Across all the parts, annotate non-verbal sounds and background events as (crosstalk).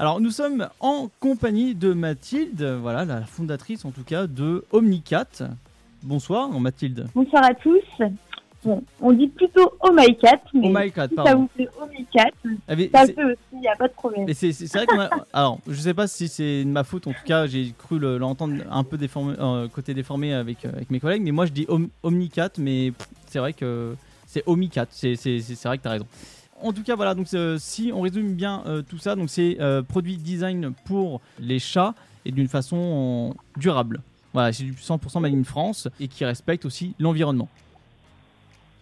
Alors nous sommes en compagnie de Mathilde, voilà la fondatrice en tout cas de Omnicat. Bonsoir Mathilde. Bonsoir à tous. Bon, on dit plutôt Oh My Cat, mais Oh my cat, si ça pardon. vous Ah, mais ça peut aussi, il n'y a pas de problème. c'est vrai qu'on a... (laughs) Alors, je sais pas si c'est de ma faute, en tout cas, j'ai cru le- l'entendre un peu déformé, euh, côté déformé avec, euh, avec mes collègues, mais moi je dis Om- Omnicat, mais c'est vrai que c'est Omicat, c'est- c'est vrai que tu as raison. En tout cas, voilà, donc euh, si on résume bien euh, tout ça, donc c'est euh, produit design pour les chats et d'une façon durable. Voilà, c'est du 100% made in France et qui respecte aussi l'environnement.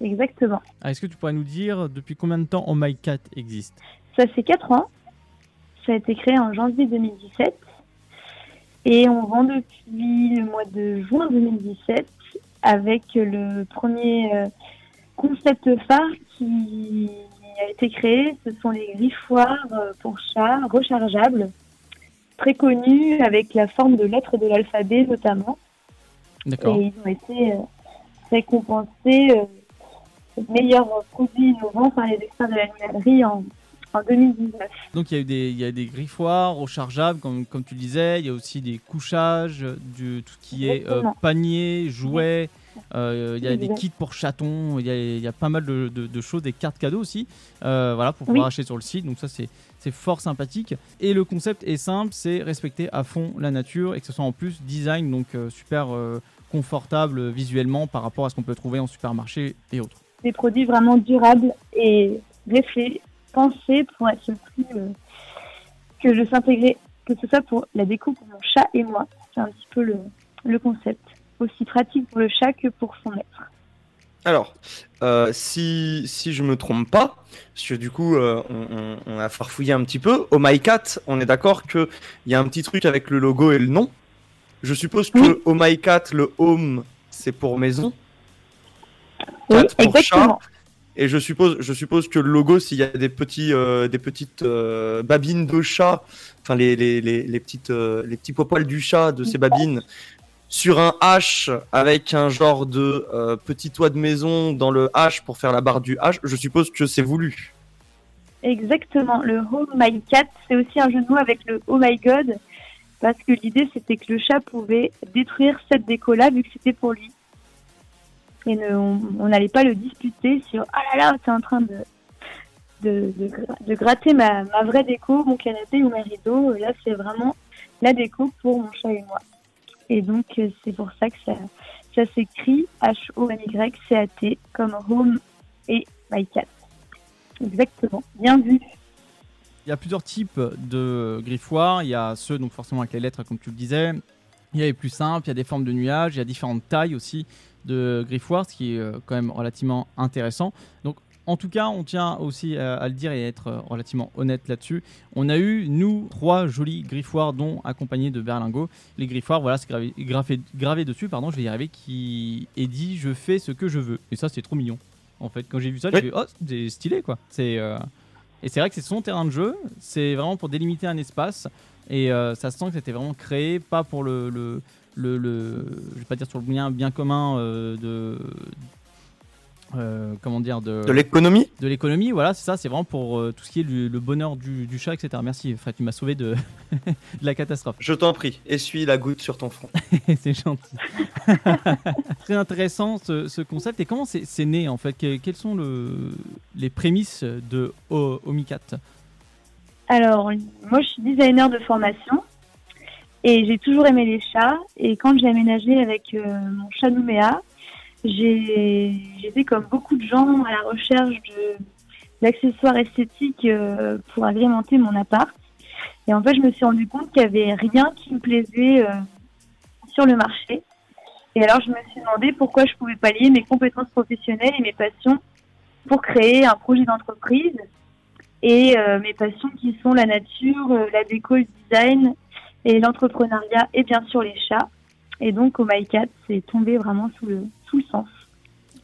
Exactement. Ah, Est-ce que tu pourrais nous dire depuis combien de temps Oh My Cat existe? Ça fait 4 ans. Ça a été créé en janvier 2017. Et on vend depuis le mois de juin 2017 avec le premier concept phare qui a été créé. Ce sont les griffoirs euh, pour chats rechargeables, très connus avec la forme de lettres de l'alphabet notamment. D'accord. Et ils ont été euh, récompensés euh, meilleurs produits innovants par les experts de l'animalerie en, en 2019. Donc il y a eu des, il y a des griffoirs rechargeables, comme, comme tu disais. Il y a aussi des couchages, du, tout ce qui est euh, panier, jouets. Euh, il y a des kits pour chatons. Il y a, il y a pas mal de, de- de choses, des cartes cadeaux aussi. euh, voilà, pour Oui. pouvoir acheter sur le site. Donc ça, c'est c'est fort sympathique. Et le concept est simple, c'est respecter à fond la nature et que ce soit en plus design, donc euh, super confortable visuellement par rapport à ce qu'on peut trouver en supermarché et autres. Des produits vraiment durables et réfléchis, pensés pour être le plus que je s'intégrer, que ce soit pour la déco pour mon chat et moi. C'est un petit peu le, le concept. Aussi pratique pour le chat que pour son maître. Alors, euh, si, si je me trompe pas, parce que du coup, euh, on, on- on a farfouillé un petit peu, au My Cat, on est d'accord qu'il y a un petit truc avec le logo et le nom. Je suppose que Oui. au My Cat, le home, c'est pour maison. Oui, Cat pour exactement. Et je suppose, je suppose que le logo, s'il y a des petits, euh, des petites babines de chat, enfin les, les, les, les petites, les petits poils du chat de ces babines, sur un H avec un genre de euh, petit toit de maison dans le H pour faire la barre du H, je suppose que c'est voulu. Exactement. Le Oh My Cat, c'est aussi un mots avec le Oh My God, parce que l'idée c'était que le chat pouvait détruire cette déco-là vu que c'était pour lui. Et on n'allait pas le disputer sur Ah là là, t'es en train de, de, de, de gratter ma, ma vraie déco, mon canapé ou mes rideaux. Là, c'est vraiment la déco pour mon chat et moi. Et donc, euh, c'est pour ça que ça, s'écrit H-O-M-Y-C-A-T comme Home et My Cat. Exactement. Bien vu. Il y a plusieurs types de griffoirs. Il y a ceux, donc forcément avec les lettres, comme tu le disais. Il y a les plus simples, il y a des formes de nuages, il y a différentes tailles aussi de griffoirs, ce qui est euh, quand même relativement intéressant. Donc, en tout cas, on tient aussi à, à le dire et à être euh, relativement honnête là-dessus. On a eu, nous, trois jolis griffoirs, dont accompagnés de berlingots. Les griffoirs, voilà, c'est gravé, gravé, gravé dessus, pardon, je vais y arriver, qui est dit Je fais ce que je veux. Et ça, c'est trop mignon. En fait, quand j'ai vu ça, j'ai fait Oh, c'est stylé, quoi. C'est. euh, et c'est vrai que c'est son terrain de jeu, c'est vraiment pour délimiter un espace. Et euh, ça se sent que c'était vraiment créé, pas pour le, le, le, le- je vais pas dire sur le bien, bien commun euh, de, euh, comment dire, de, De l'économie? De l'économie. Voilà, c'est ça, c'est vraiment pour euh, tout ce qui est le, le bonheur du, du chat, etc. Merci, Fred, tu m'as sauvé de, (laughs) de la catastrophe. Je t'en prie, essuie la goutte sur ton front. (laughs) c'est gentil. (laughs) Très intéressant ce, ce concept. Et comment c'est né en fait? Que- Quelles sont le, les prémices de O- Omicat? Alors, moi, je suis designer de formation et j'ai toujours aimé les chats. Et quand j'ai aménagé avec euh, mon chat Nouméa, j'étais comme beaucoup de gens à la recherche d'accessoires esthétiques euh, pour agrémenter mon appart. Et en fait, je me suis rendu compte qu'il n'y avait rien qui me plaisait euh, sur le marché. Et alors, je me suis demandé pourquoi je pouvais pas lier mes compétences professionnelles et mes passions pour créer un projet d'entreprise et euh, mes passions qui sont la nature, la déco, le design et l'entrepreneuriat et bien sûr les chats. Et donc au MyCat, c'est tombé vraiment sous le, sens.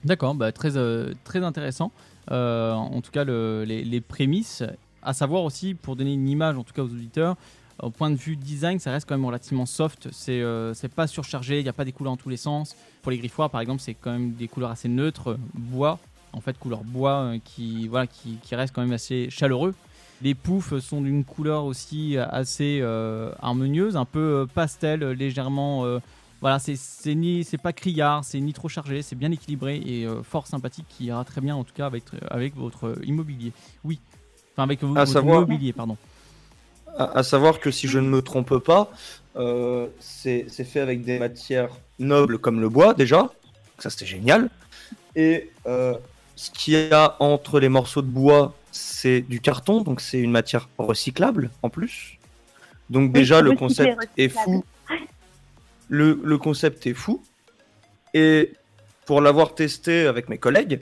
D'accord, bah, très, euh, très intéressant. Euh, en tout cas, le- les, les prémices, à savoir aussi, pour donner une image, en tout cas aux auditeurs, au point de vue design, ça reste quand même relativement soft. C'est euh, pas surchargé, il n'y a pas des couleurs dans tous les sens. Pour les griffoirs, par exemple, c'est quand même des couleurs assez neutres, bois, en fait, couleur bois, qui, voilà, qui reste quand même assez chaleureux. Les poufs sont d'une couleur aussi assez harmonieuse, un peu pastel, légèrement. Voilà, c'est ni c'est pas criard, c'est ni trop chargé, c'est bien équilibré et fort sympathique, qui ira très bien en tout cas avec avec votre immobilier. Oui, enfin avec votre immobilier, pardon. À, savoir que si je ne me trompe pas, c'est fait avec des matières nobles comme le bois déjà, ça c'était génial. Et euh, ce qu'il y a entre les morceaux de bois, c'est du carton, donc c'est une matière recyclable en plus. Donc déjà le concept est fou. Le, concept est fou. Et pour l'avoir testé avec mes collègues,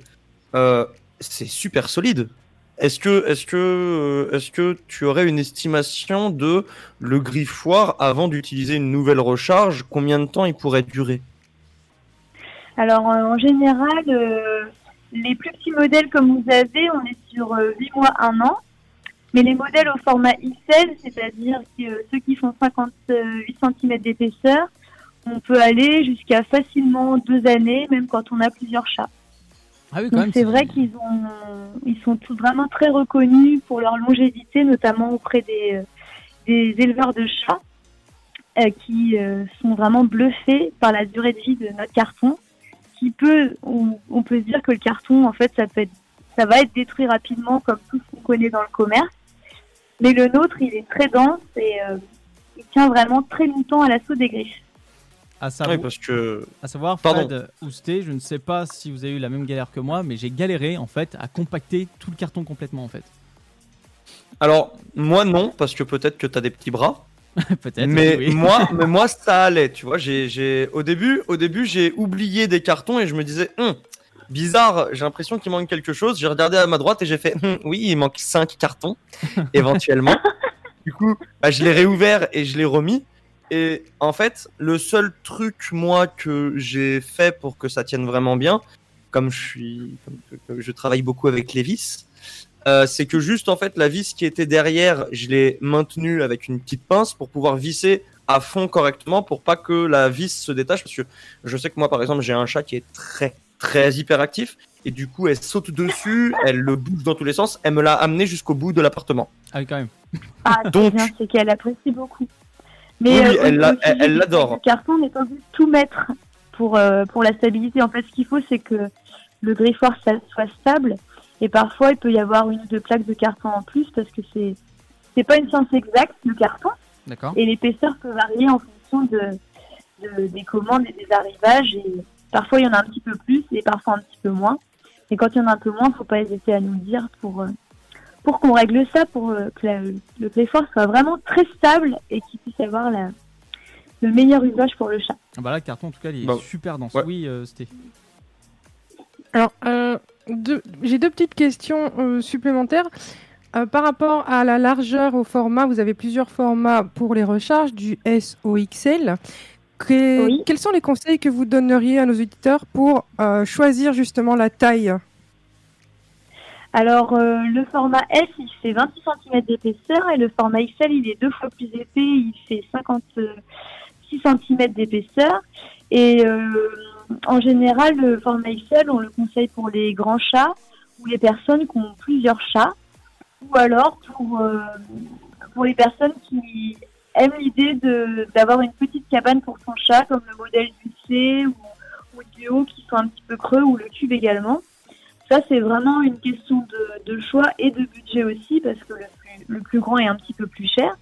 euh, c'est super solide. Est-ce que, est que, euh, est que tu aurais une estimation de le griffoir avant d'utiliser une nouvelle recharge Combien de temps il pourrait durer? Alors euh, en général, les plus petits modèles comme vous avez, on est sur 8 euh, mois, 1 an. Mais les modèles au format XL, c'est-à-dire ceux qui font 58 cm d'épaisseur, on peut aller jusqu'à facilement deux années, même quand on a plusieurs chats. Ah oui, c'est vrai qu'ils ont, ils sont tous vraiment très reconnus pour leur longévité, notamment auprès des, des éleveurs de chats, qui sont vraiment bluffés par la durée de vie de notre carton peut, on, peut se dire que le carton, en fait, ça peut être, ça va être détruit rapidement comme tout ce qu'on connaît dans le commerce. Mais le nôtre, il est très dense et euh, il tient vraiment très longtemps à l'assaut des griffes. À savoir, parce que... à savoir Fred Ousté, je ne sais pas si vous avez eu la même galère que moi, mais j'ai galéré en fait à compacter tout le carton complètement en fait. Alors, moi non, parce que peut-être que tu as des petits bras. (laughs) Peut-être. Mais (laughs) moi, mais moi ça allait, tu vois. J'ai, j'ai, au début, au début, j'ai oublié des cartons et je me disais, hum, bizarre, j'ai l'impression qu'il manque quelque chose. J'ai regardé à ma droite et j'ai fait, hum, oui, il manque 5 cartons, (laughs) éventuellement. du coup, bah, je l'ai réouvert et je l'ai remis. Et en fait, le seul truc, moi, que j'ai fait pour que ça tienne vraiment bien, comme je suis, comme je travaille beaucoup avec les vis, euh, c'est que juste en fait la vis qui était derrière, je l'ai maintenue avec une petite pince pour pouvoir visser à fond correctement pour pas que la vis se détache parce que je sais que moi par exemple j'ai un chat qui est très très hyperactif et du coup elle saute dessus, elle le bouge dans tous les sens, elle me l'a amené jusqu'au bout de l'appartement. Ah oui quand même. Ah donc c'est qu'elle apprécie beaucoup. Mais oui, euh, elle l'adore. Le carton n'est pas tout mettre pour euh, pour la stabilité. En fait ce qu'il faut c'est que le griffoir soit stable et parfois, il peut y avoir une ou deux plaques de carton en plus parce que c'est c'est pas une science exacte le carton. Et l'épaisseur peut varier en fonction de, des commandes et des arrivages. Et parfois, il y en a un petit peu plus et parfois un petit peu moins. Et quand il y en a un peu moins, il faut pas hésiter à nous le dire pour euh, pour qu'on règle ça, pour euh, que le Playforce soit vraiment très stable et qu'il puisse avoir la, le meilleur usage pour le chat. Ah bah là, le carton, en tout cas, il est super dense. Oui, euh, c'était. Alors, euh, j'ai deux petites questions euh, supplémentaires. Euh, par rapport à la largeur au format, vous avez plusieurs formats pour les recharges, du S au XL. Quels sont les conseils que vous donneriez à nos auditeurs pour choisir justement la taille alors, le format S, il fait 26 cm d'épaisseur et le format XL, il est deux fois plus épais, il fait 56 cm d'épaisseur. Et en général, le format XL, on le conseille pour les grands chats ou les personnes qui ont plusieurs chats, ou alors pour, euh, pour les personnes qui aiment l'idée d'avoir une petite cabane pour son chat, comme le modèle du C ou, du haut qui sont un petit peu creux, ou le cube également. Ça, c'est vraiment une question de, choix et de budget aussi, parce que le plus, grand est un petit peu plus cher.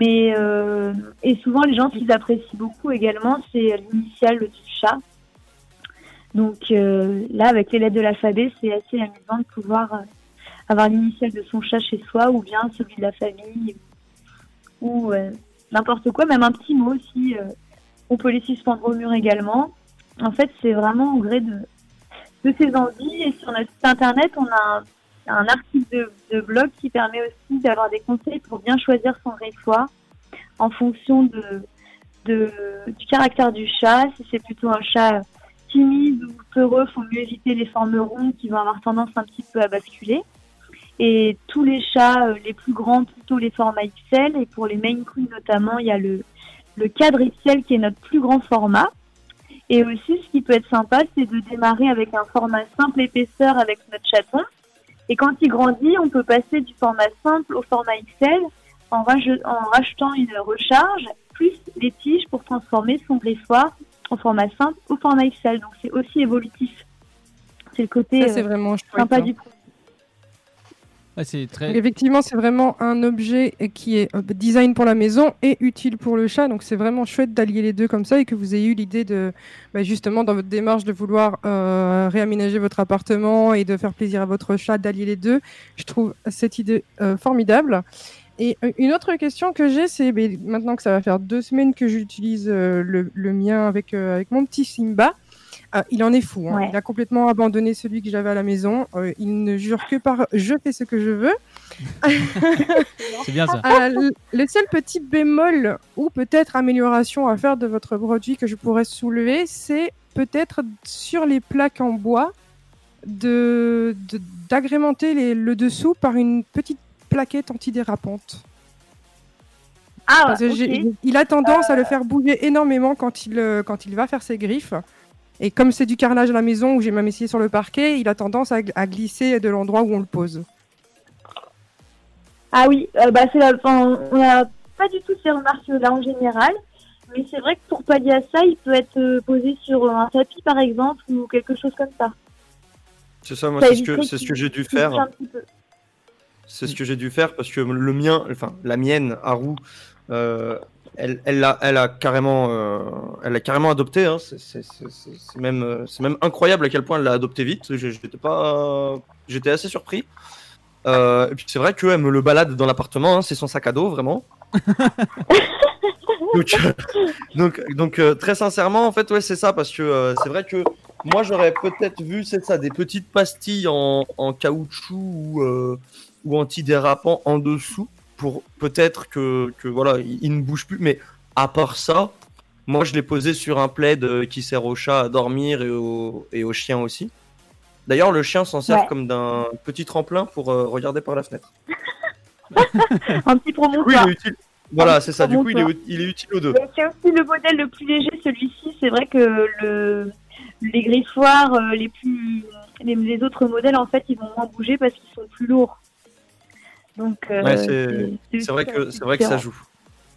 Mais euh, et souvent les gens, qu'ils apprécient beaucoup également, c'est l'initiale du chat. Donc euh, là, avec les lettres de l'alphabet, c'est assez amusant de pouvoir euh, avoir l'initiale de son chat chez soi ou bien celui de la famille ou n'importe quoi, même un petit mot aussi. on peut les suspendre au mur également. En fait, c'est vraiment au gré de, de ses envies. Et sur notre site internet, on a un, article de, blog qui permet aussi d'avoir des conseils pour bien choisir son griffoir en fonction du caractère du chat. Si c'est plutôt un chat timide ou peureux, faut mieux éviter les formes rondes qui vont avoir tendance un petit peu à basculer. Et tous les chats, euh, les plus grands, plutôt les formats XL. Et pour les Maine Coon notamment, il y a le, le cadre XL qui est notre plus grand format. Et aussi, ce qui peut être sympa, c'est de démarrer avec un format simple épaisseur avec notre chaton. Et quand il grandit, on peut passer du format simple au format XL en, rachetant une recharge plus les tiges pour transformer son griffoir en format simple ou format XL. Donc c'est aussi évolutif. C'est le côté vraiment sympa du produit. très... Effectivement, c'est vraiment un objet qui est euh, design pour la maison et utile pour le chat. Donc, c'est vraiment chouette d'allier les deux comme ça et que vous ayez eu l'idée de, bah, justement, dans votre démarche de vouloir euh, réaménager votre appartement et de faire plaisir à votre chat, d'allier les deux. Je trouve cette idée euh, formidable. Et une autre question que j'ai, c'est maintenant que ça va faire deux semaines que j'utilise le, mien avec, avec mon petit Simba. Ah, il en est fou. Hein. Il a complètement abandonné celui que j'avais à la maison. Euh, il ne jure que par je fais ce que je veux. (laughs) c'est bien ça. Euh, le seul petit bémol ou peut-être amélioration à faire de votre produit que je pourrais soulever, c'est peut-être sur les plaques en bois de d'agrémenter le dessous par une petite plaquette antidérapante. Ah, il a tendance à le faire bouger énormément quand il, euh, quand il va faire ses griffes. Et comme c'est du carrelage à la maison où j'ai même essayé sur le parquet, il a tendance à, glisser de l'endroit où on le pose. Ah oui, euh, bah c'est on n'a pas du tout ces remarques-là en général. Mais c'est vrai que pour pallier à ça, il peut être euh, posé sur un tapis par exemple ou quelque chose comme ça. C'est ça, moi c'est ce que, c'est ce que j'ai dû faire. C'est ce que j'ai dû faire parce que le mien, enfin la mienne, Haru, euh, elle, elle, a, elle a carrément, euh, elle a carrément adopté. Hein. C'est même, euh, c'est même incroyable à quel point elle l'a adopté vite. J'étais pas, j'étais assez surpris. Euh, et puis c'est vrai qu'elle me le balade dans l'appartement. Hein. C'est son sac à dos, vraiment. (laughs) donc, donc, donc très sincèrement, en fait, ouais, c'est ça parce que c'est vrai que moi j'aurais peut-être vu, c'est ça, des petites pastilles en, en caoutchouc ou, ou antidérapant en dessous pour peut-être que, que, voilà, il, ne bouge plus. Mais à part ça, moi je l'ai posé sur un plaid euh, qui sert au chat à dormir et au, et au chien aussi. D'ailleurs, le chien s'en sert comme d'un petit tremplin pour euh, regarder par la fenêtre. (laughs) un petit promontoire. Oui, il est utile. Voilà, c'est ça. Du coup, il est, il est utile aux deux. C'est aussi le modèle le plus léger, celui-ci. C'est vrai que le, les griffoirs, euh, les plus, les, les, autres modèles, en fait, ils vont moins bouger parce qu'ils sont plus lourds. Donc, euh, c'est vrai que c'est vrai que ça joue.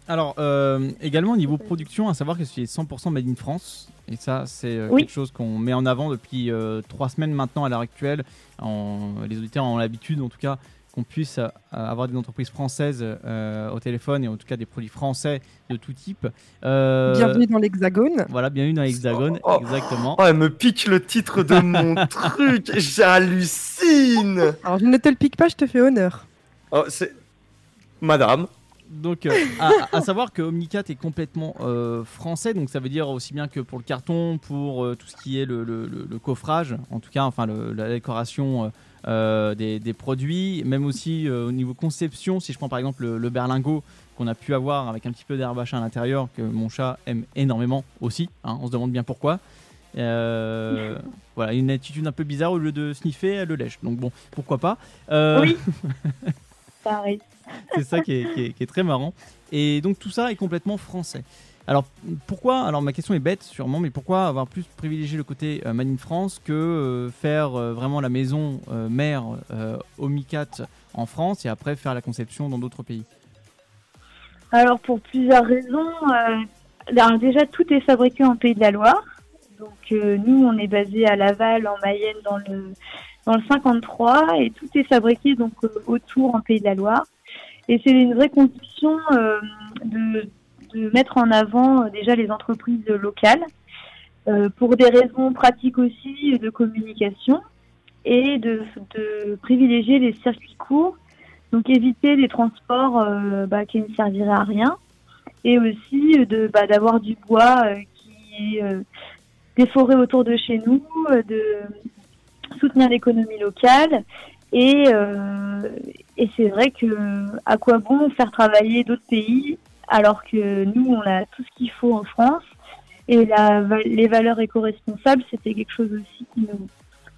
Alors, euh, également au niveau production, à savoir que c'est 100% made in France. Et ça, c'est euh, quelque chose qu'on met en avant depuis trois semaines maintenant à l'heure actuelle. En, les auditeurs ont l'habitude, en tout cas, qu'on puisse avoir des entreprises françaises au téléphone et en tout cas des produits français de tout type. bienvenue dans l'Hexagone. Voilà, bienvenue dans l'Hexagone, oh, oh. exactement. Oh, elle me pique le titre de mon (laughs) truc, j'hallucine. Alors je ne te le pique pas, je te fais honneur. Oh, c'est Madame. Donc, euh, à, savoir que Omnicat est complètement euh, français, donc ça veut dire aussi bien que pour le carton, pour euh, tout ce qui est le, coffrage, en tout cas, enfin la décoration des, produits, même aussi au niveau conception. Si je prends par exemple le, berlingot qu'on a pu avoir avec un petit peu d'herbachin à l'intérieur, que mon chat aime énormément aussi. Hein, on se demande bien pourquoi. voilà, une attitude un peu bizarre au lieu de sniffer, elle le lèche. Donc bon, pourquoi pas. Oui. (laughs) (laughs) C'est ça qui est, très marrant. Et donc tout ça est complètement français. Alors pourquoi Alors ma question est bête sûrement, mais pourquoi avoir plus privilégié le côté euh, in France que euh, faire euh, vraiment la maison euh, mère Omicat en France et après faire la conception dans d'autres pays? Alors pour plusieurs raisons. déjà tout est fabriqué en Pays de la Loire. Donc nous on est basé à Laval en Mayenne dans le dans le 53 et tout est fabriqué donc euh, autour en Pays de la Loire. Et c'est une vraie condition euh, de, de, mettre en avant euh, déjà les entreprises locales pour des raisons pratiques aussi de communication et de, de privilégier les circuits courts, donc éviter les transports bah, qui ne serviraient à rien et aussi de bah, d'avoir du bois qui est forêts autour de chez nous, de soutenir l'économie locale. Et, euh, et c'est vrai que à quoi bon faire travailler d'autres pays alors que nous, on a tout ce qu'il faut en France? Et la, les valeurs éco-responsables, c'était quelque chose aussi qui nous,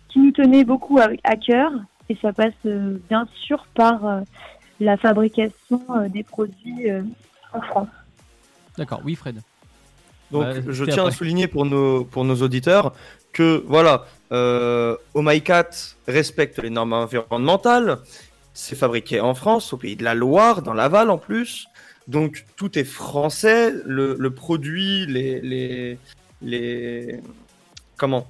qui nous tenait beaucoup à, à cœur. Et ça passe euh, bien sûr par euh, la fabrication des produits en France. D'accord, oui Fred. Donc bah, je tiens à souligner pour nos, pour nos auditeurs que voilà, Euh, respecte les normes environnementales. C'est fabriqué en France, au pays de la Loire, dans Laval en plus. Donc tout est français. Le, produit, les, les, comment,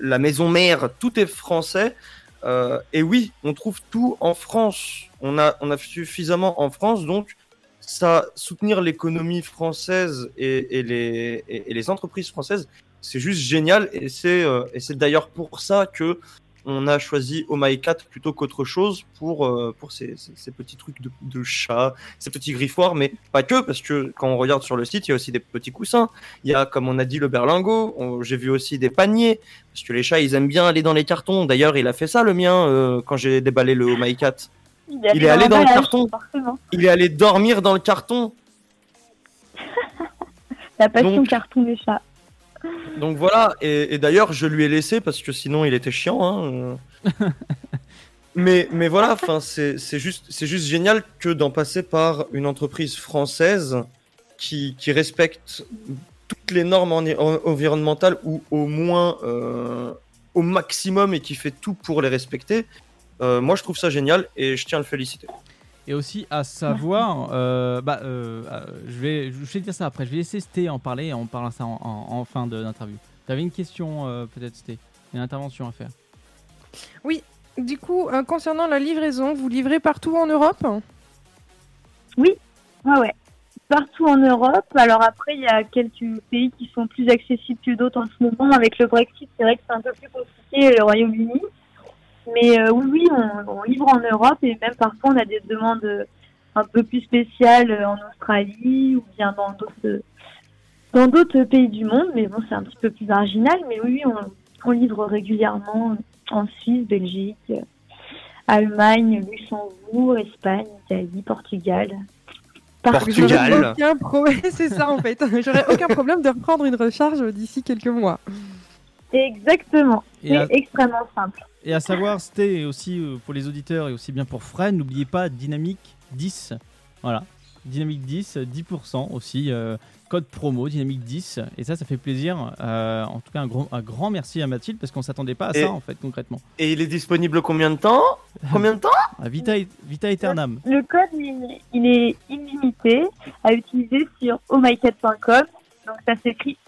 la maison mère, tout est français. Euh, et oui, on trouve tout en France. On a, on a suffisamment en France, donc ça soutenir l'économie française et, les, et les entreprises françaises, c'est juste génial. Et c'est euh, et c'est d'ailleurs pour ça que on a choisi Oh My Cat plutôt qu'autre chose pour, euh, pour ces, ces, ces petits trucs de, de chat, ces petits griffoirs, mais pas que, parce que quand on regarde sur le site, il y a aussi des petits coussins. Il y a, comme on a dit, le berlingot. J'ai vu aussi des paniers, parce que les chats, ils aiment bien aller dans les cartons. D'ailleurs, il a fait ça, le mien, euh, quand j'ai déballé le Oh My Cat. Il, a Il est allé dans le carton. Forcément. Il est allé dormir dans le carton. (laughs) La passion Donc- carton des chats. Donc voilà, et, et d'ailleurs je lui ai laissé parce que sinon il était chiant. Hein. (laughs) mais, mais voilà, enfin c'est c'est juste, c'est juste génial que d'en passer par une entreprise française qui, qui respecte toutes les normes en- en- environnementales ou au moins euh, au maximum et qui fait tout pour les respecter. Euh, moi je trouve ça génial et je tiens à le féliciter. Et aussi à savoir, euh, bah, euh, euh, je, vais, je vais te dire ça après, je vais laisser Sté en parler et on parlera ça en, en- en fin de- d'interview. T'avais une question euh, peut-être Sté, une intervention à faire? Du coup, euh, concernant la livraison, vous livrez partout en Europe? Ouais, ouais. Partout en Europe. Alors après, il y a quelques pays qui sont plus accessibles que d'autres en ce moment. Avec le Brexit, c'est vrai que c'est un peu plus compliqué, le Royaume-Uni. Mais euh, oui, oui, on, on livre en Europe et même parfois on a des demandes euh, un peu plus spéciales euh, en Australie ou bien dans d'autres dans d'autres pays du monde. Mais bon, c'est un petit peu plus marginal. Mais oui, oui, on, on livre régulièrement en Suisse, Belgique, euh, Allemagne, Luxembourg, Espagne, Italie, Portugal. Partout. Portugal. J'aurais aucun pro- (laughs) c'est ça en fait. (laughs) J'aurais aucun problème de reprendre une recharge d'ici quelques mois. Exactement. C'est à, extrêmement simple. Et à savoir, et aussi euh, pour les auditeurs et aussi bien pour Fred, n'oubliez pas Dynamique 10. Voilà, Dynamique 10, 10% aussi. euh, code promo Dynamique 10 et ça ça fait plaisir Euh, en tout cas un grand, un grand merci à Mathilde parce qu'on s'attendait pas à Et- ça en fait concrètement Et il est disponible combien de temps? Combien de temps? (laughs) À Vita, Vita Eternam Le code, il, il est illimité à utiliser sur ohmycat.com. Donc ça s'écrit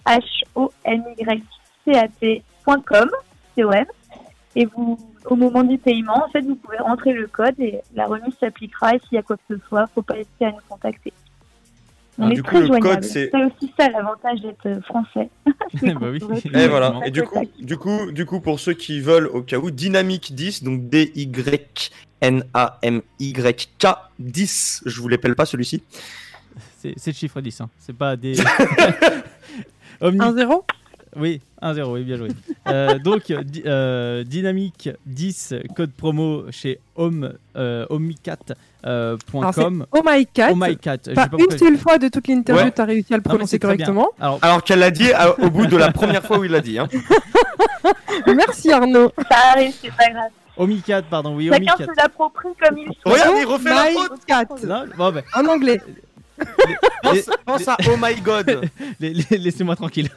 H-O-M-Y-C-A-T.com, C-O-M. Et vous, au moment du paiement, en fait, vous pouvez rentrer le code et la remise s'appliquera. Et s'il y a quoi que ce soit, faut pas hésiter à nous contacter. On Ah, est du coup, très le code, joignable. c'est- aussi ça l'avantage d'être euh, français. (laughs) Bah oui. Et Et plus voilà. tac, Et du coup, du coup, du coup, pour ceux qui veulent, au cas où, Dynamique 10, donc D-Y-N-A-M-Y-K 10. Je vous l'appelle pas celui-ci. c'est le chiffre 10 hein. c'est pas des (laughs) Omni 1-0 Oui, 1-0, oui, bien joué. (laughs) Euh, donc, euh, di- euh, Dynamique 10, code promo chez home, euh, homicat.com. Euh, point Alors, com. Oh my cat. oh my cat. Pas pas une seule fois de toute l'interview, Ouais. t'as réussi à le prononcer correctement. Alors, Alors qu'elle l'a dit à- au bout de la première fois où il l'a dit. Hein. (laughs) Merci Arnaud. Ça arrive, c'est pas grave. Homicat, pardon, oui, Chacun se l'approprie comme il souhaite. Regarde, il Oh refait la faute. cat. Non, bon, ben, En anglais. Pense, pense à Oh my God. (laughs) les- les- laissez-moi tranquille.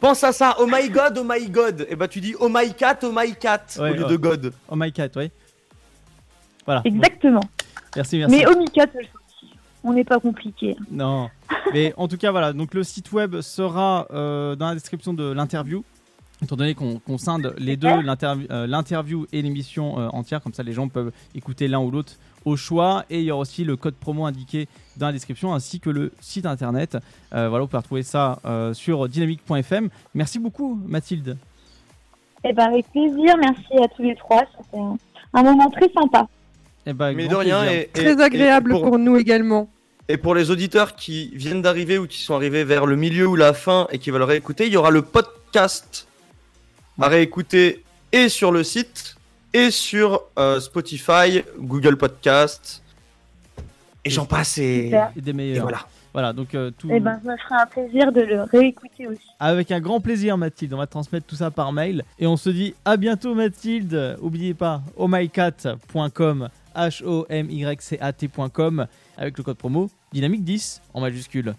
Pense à ça. Oh my God, oh my God. Et bah tu dis Oh my cat, oh my cat Ouais, au lieu ouais. de God. Oh my cat, oui. Voilà. Exactement. Bon, merci, merci. Mais Omicat, on n'est pas compliqué. Non. (laughs) Mais en tout cas, voilà. Donc le site web sera euh, dans la description de l'interview. Étant donné qu'on scinde les deux, l'interview euh, l'interview et l'émission euh, entière, comme ça les gens peuvent écouter l'un ou l'autre au choix. Et il y aura aussi le code promo indiqué dans la description, ainsi que le site internet. Euh, voilà, vous pouvez retrouver ça euh, sur dynamique.fm. Merci beaucoup, Mathilde. Eh ben, avec plaisir. Merci à tous les trois. C'était un, un moment très sympa. Eh ben, Mais de rien. Et, et- Très et agréable pour- pour nous également. Et pour les auditeurs qui viennent d'arriver ou qui sont arrivés vers le milieu ou la fin et qui veulent réécouter, il y aura le podcast à réécouter et sur le site et sur euh, Spotify, Google Podcast. Et j'en passe et. Et des et meilleurs. voilà. Voilà, donc euh, tout. Eh ben, ça me ferait un plaisir de le réécouter aussi. Avec un grand plaisir, Mathilde. On va transmettre tout ça par mail. Et on se dit à bientôt, Mathilde. Oubliez pas, ohmycat.com, H-O-M-Y-C-A-T.com, avec le code promo Dynamique 10 en majuscule.